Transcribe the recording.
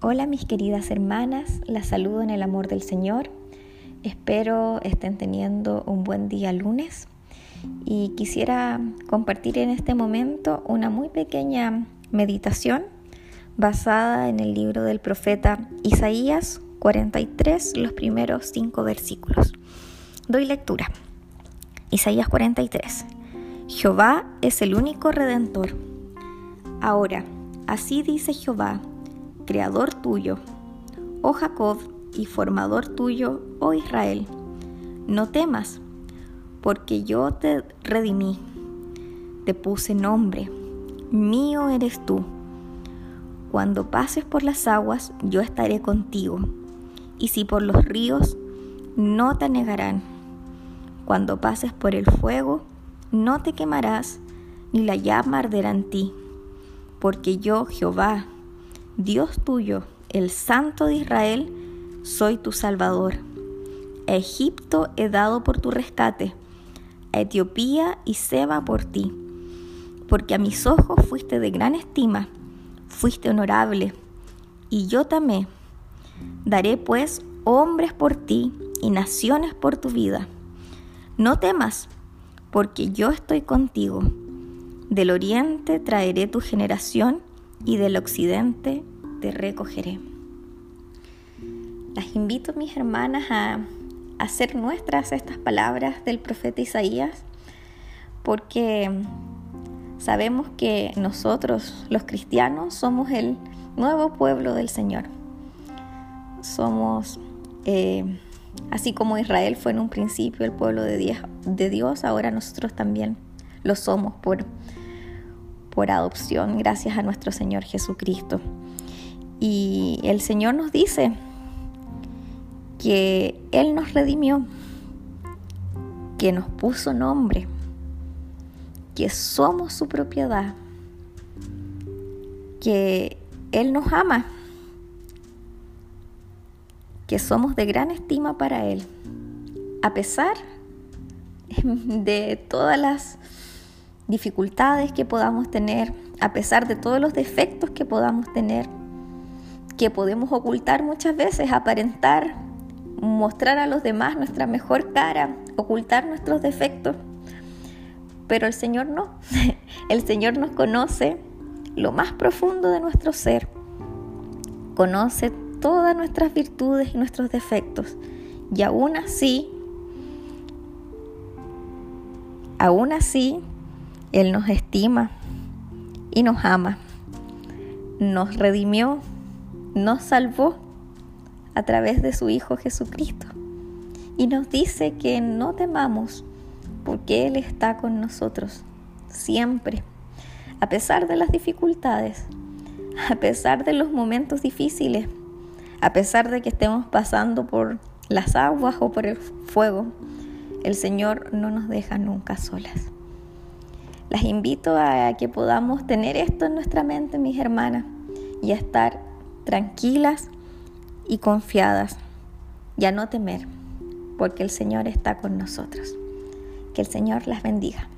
Hola mis queridas hermanas, las saludo en el amor del Señor. Espero estén teniendo un buen día lunes y quisiera compartir en este momento una muy pequeña meditación basada en el libro del profeta Isaías 43, los primeros cinco versículos. Doy lectura. Isaías 43. Jehová es el único redentor. Ahora, así dice Jehová creador tuyo, oh Jacob, y formador tuyo, oh Israel. No temas, porque yo te redimí, te puse nombre, mío eres tú. Cuando pases por las aguas, yo estaré contigo, y si por los ríos, no te negarán. Cuando pases por el fuego, no te quemarás, ni la llama arderá en ti, porque yo, Jehová, Dios tuyo, el Santo de Israel, soy tu Salvador. A Egipto he dado por tu rescate, a Etiopía y Seba por ti, porque a mis ojos fuiste de gran estima, fuiste honorable, y yo tamé. Daré pues hombres por ti y naciones por tu vida. No temas, porque yo estoy contigo. Del oriente traeré tu generación y del occidente te recogeré. Las invito, mis hermanas, a hacer nuestras estas palabras del profeta Isaías, porque sabemos que nosotros, los cristianos, somos el nuevo pueblo del Señor. Somos, eh, así como Israel fue en un principio el pueblo de Dios, de Dios ahora nosotros también lo somos por por adopción gracias a nuestro Señor Jesucristo. Y el Señor nos dice que Él nos redimió, que nos puso nombre, que somos su propiedad, que Él nos ama, que somos de gran estima para Él, a pesar de todas las dificultades que podamos tener, a pesar de todos los defectos que podamos tener, que podemos ocultar muchas veces, aparentar, mostrar a los demás nuestra mejor cara, ocultar nuestros defectos. Pero el Señor no. El Señor nos conoce lo más profundo de nuestro ser. Conoce todas nuestras virtudes y nuestros defectos. Y aún así, aún así, él nos estima y nos ama. Nos redimió, nos salvó a través de su Hijo Jesucristo. Y nos dice que no temamos porque Él está con nosotros siempre, a pesar de las dificultades, a pesar de los momentos difíciles, a pesar de que estemos pasando por las aguas o por el fuego, el Señor no nos deja nunca solas. Las invito a que podamos tener esto en nuestra mente, mis hermanas, y a estar tranquilas y confiadas, y a no temer, porque el Señor está con nosotros. Que el Señor las bendiga.